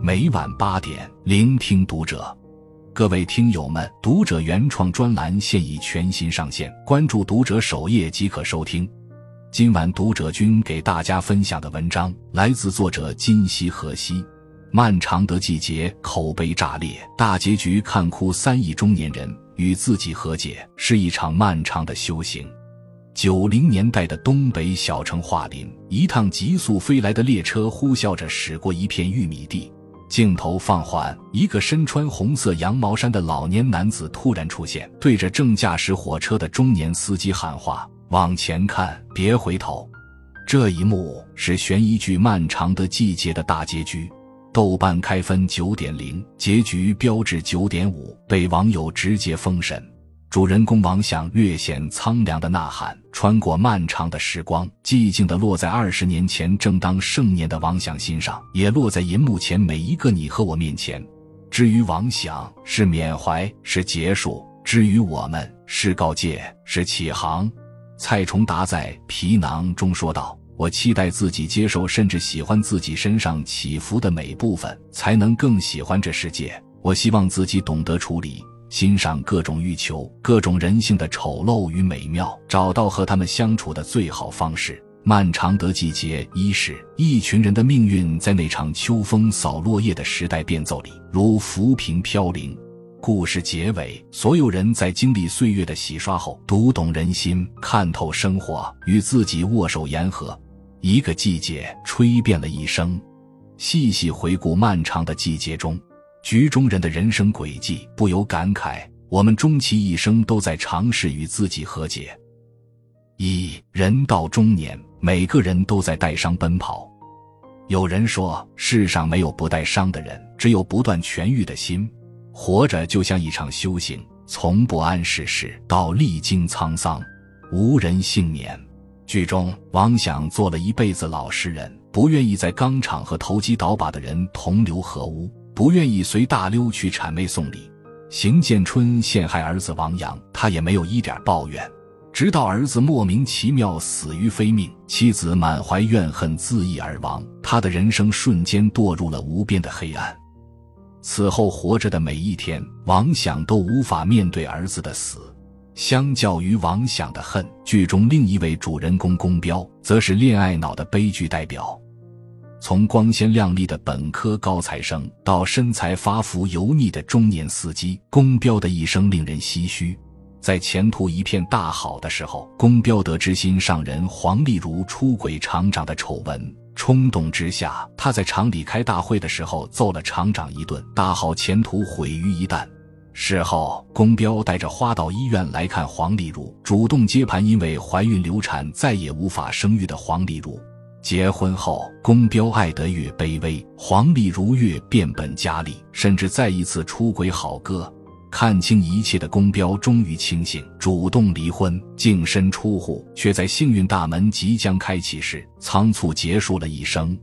每晚八点，聆听读者。各位听友们，读者原创专栏现已全新上线，关注读者首页即可收听。今晚读者君给大家分享的文章来自作者今夕何夕。漫长的季节，口碑炸裂，大结局看哭三亿中年人与自己和解，是一场漫长的修行。九零年代的东北小城桦林，一趟急速飞来的列车呼啸着驶过一片玉米地，镜头放缓，一个身穿红色羊毛衫的老年男子突然出现，对着正驾驶火车的中年司机喊话：“往前看，别回头。”这一幕是悬疑剧《漫长的季节》的大结局。豆瓣开分九点零，结局标志九点五，被网友直接封神。主人公王想略显苍凉的呐喊，穿过漫长的时光，寂静地落在二十年前正当盛年的王想心上，也落在银幕前每一个你和我面前。至于王想，是缅怀，是结束；至于我们，是告诫，是启航。蔡崇达在《皮囊》中说道：“我期待自己接受，甚至喜欢自己身上起伏的每部分，才能更喜欢这世界。我希望自己懂得处理。”欣赏各种欲求、各种人性的丑陋与美妙，找到和他们相处的最好方式。漫长的季节，一是一群人的命运在那场秋风扫落叶的时代变奏里，如浮萍飘零。故事结尾，所有人在经历岁月的洗刷后，读懂人心，看透生活，与自己握手言和。一个季节吹遍了一生，细细回顾漫长的季节中。局中人的人生轨迹，不由感慨：我们终其一生都在尝试与自己和解。一人到中年，每个人都在带伤奔跑。有人说，世上没有不带伤的人，只有不断痊愈的心。活着就像一场修行，从不谙世事到历经沧桑，无人幸免。剧中，王想做了一辈子老实人，不愿意在钢厂和投机倒把的人同流合污。不愿意随大溜去谄媚送礼，邢建春陷害儿子王阳，他也没有一点抱怨。直到儿子莫名其妙死于非命，妻子满怀怨恨自缢而亡，他的人生瞬间堕入了无边的黑暗。此后活着的每一天，王想都无法面对儿子的死。相较于王想的恨，剧中另一位主人公宫彪，则是恋爱脑的悲剧代表。从光鲜亮丽的本科高材生到身材发福油腻的中年司机，宫彪的一生令人唏嘘。在前途一片大好的时候，宫彪得知心上人黄丽茹出轨厂长的丑闻，冲动之下，他在厂里开大会的时候揍了厂长一顿，大好前途毁于一旦。事后，宫彪带着花到医院来看黄丽茹，主动接盘因为怀孕流产再也无法生育的黄丽茹。结婚后，宫彪爱得越卑微，黄丽如越变本加厉，甚至再一次出轨好哥。看清一切的宫彪终于清醒，主动离婚，净身出户，却在幸运大门即将开启时仓促结束了一生。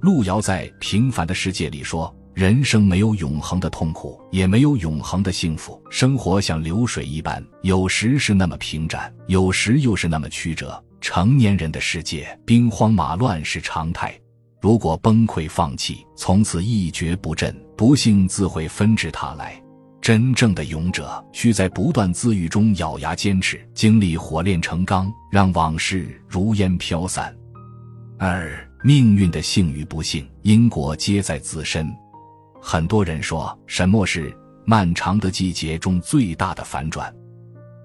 路遥在《平凡的世界》里说：“人生没有永恒的痛苦，也没有永恒的幸福。生活像流水一般，有时是那么平展，有时又是那么曲折。”成年人的世界，兵荒马乱是常态。如果崩溃放弃，从此一蹶不振，不幸自会纷至沓来。真正的勇者，需在不断自愈中咬牙坚持，经历火炼成钢，让往事如烟飘散。二，命运的幸与不幸，因果皆在自身。很多人说，什么是漫长的季节中最大的反转。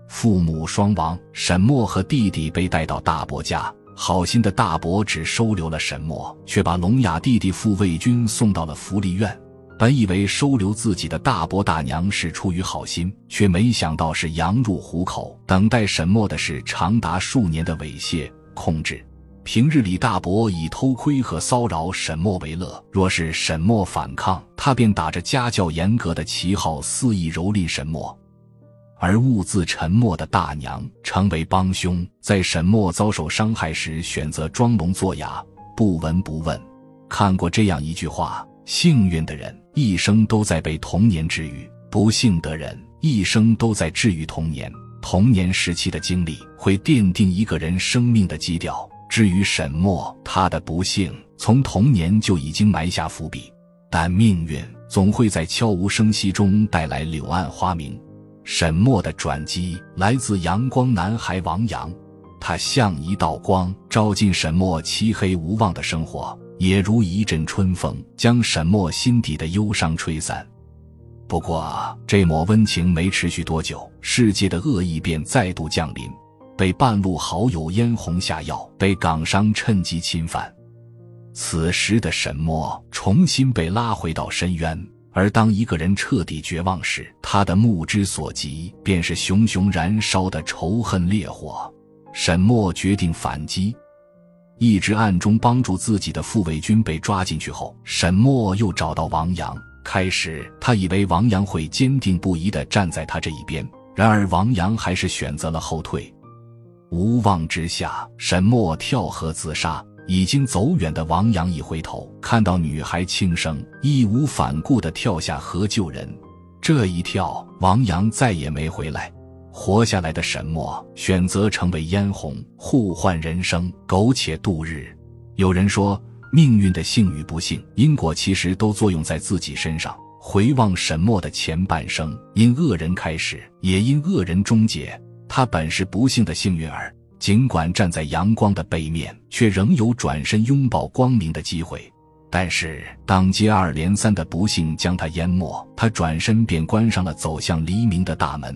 父母双亡，沈墨和弟弟被带到大伯家。好心的大伯只收留了沈墨，却把聋哑弟弟傅卫军送到了福利院。本以为收留自己的大伯大娘是出于好心，却没想到是羊入虎口。等待沈墨的是长达数年的猥亵控制。平日里，大伯以偷窥和骚扰沈墨为乐。若是沈墨反抗，他便打着家教严格的旗号肆意蹂躏沈墨。而兀自沉默的大娘成为帮凶，在沈墨遭受伤害时选择装聋作哑，不闻不问。看过这样一句话：幸运的人一生都在被童年治愈，不幸的人一生都在治愈童年。童年时期的经历会奠定一个人生命的基调。至于沈墨，他的不幸从童年就已经埋下伏笔。但命运总会在悄无声息中带来柳暗花明。沈墨的转机来自阳光男孩王阳，他像一道光，照进沈墨漆黑无望的生活，也如一阵春风，将沈墨心底的忧伤吹散。不过，这抹温情没持续多久，世界的恶意便再度降临。被半路好友嫣红下药，被港商趁机侵犯。此时的沈墨重新被拉回到深渊。而当一个人彻底绝望时，他的目之所及便是熊熊燃烧的仇恨烈火。沈墨决定反击，一直暗中帮助自己的傅卫军被抓进去后，沈墨又找到王阳。开始，他以为王阳会坚定不移地站在他这一边，然而王阳还是选择了后退。无望之下，沈墨跳河自杀。已经走远的王阳一回头，看到女孩轻生，义无反顾地跳下河救人。这一跳，王阳再也没回来。活下来的沈墨选择成为嫣红，互换人生，苟且度日。有人说，命运的幸与不幸，因果其实都作用在自己身上。回望沈墨的前半生，因恶人开始，也因恶人终结。他本是不幸的幸运儿。尽管站在阳光的背面，却仍有转身拥抱光明的机会。但是，当接二连三的不幸将他淹没，他转身便关上了走向黎明的大门。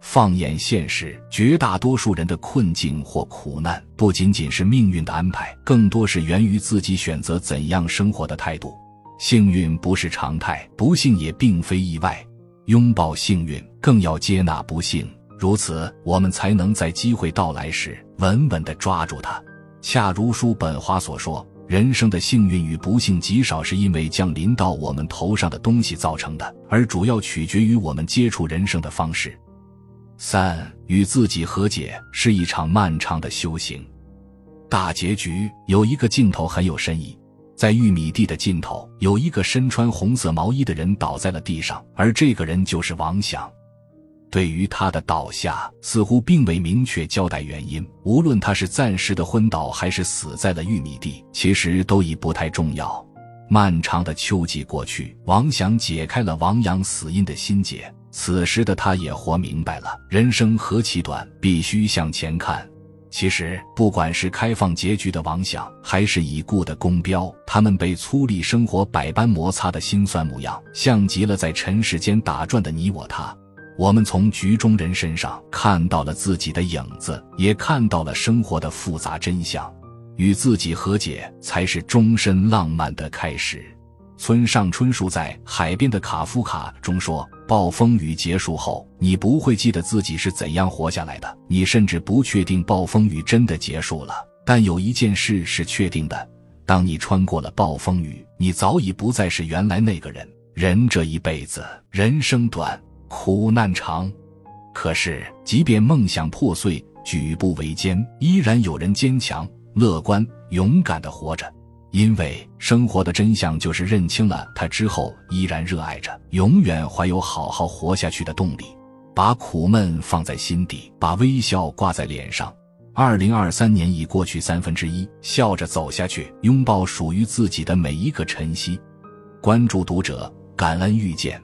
放眼现实，绝大多数人的困境或苦难，不仅仅是命运的安排，更多是源于自己选择怎样生活的态度。幸运不是常态，不幸也并非意外。拥抱幸运，更要接纳不幸。如此，我们才能在机会到来时稳稳地抓住它。恰如叔本华所说，人生的幸运与不幸极少是因为降临到我们头上的东西造成的，而主要取决于我们接触人生的方式。三，与自己和解是一场漫长的修行。大结局有一个镜头很有深意，在玉米地的尽头，有一个身穿红色毛衣的人倒在了地上，而这个人就是王想。对于他的倒下，似乎并未明确交代原因。无论他是暂时的昏倒，还是死在了玉米地，其实都已不太重要。漫长的秋季过去，王祥解开了王阳死因的心结。此时的他也活明白了，人生何其短，必须向前看。其实，不管是开放结局的王想，还是已故的宫彪，他们被粗粝生活百般摩擦的心酸模样，像极了在尘世间打转的你我他。我们从局中人身上看到了自己的影子，也看到了生活的复杂真相。与自己和解，才是终身浪漫的开始。村上春树在《海边的卡夫卡》中说：“暴风雨结束后，你不会记得自己是怎样活下来的，你甚至不确定暴风雨真的结束了。但有一件事是确定的：当你穿过了暴风雨，你早已不再是原来那个人。人这一辈子，人生短。”苦难长，可是即便梦想破碎，举步维艰，依然有人坚强、乐观、勇敢的活着。因为生活的真相就是认清了他之后，依然热爱着，永远怀有好好活下去的动力。把苦闷放在心底，把微笑挂在脸上。二零二三年已过去三分之一，笑着走下去，拥抱属于自己的每一个晨曦。关注读者，感恩遇见。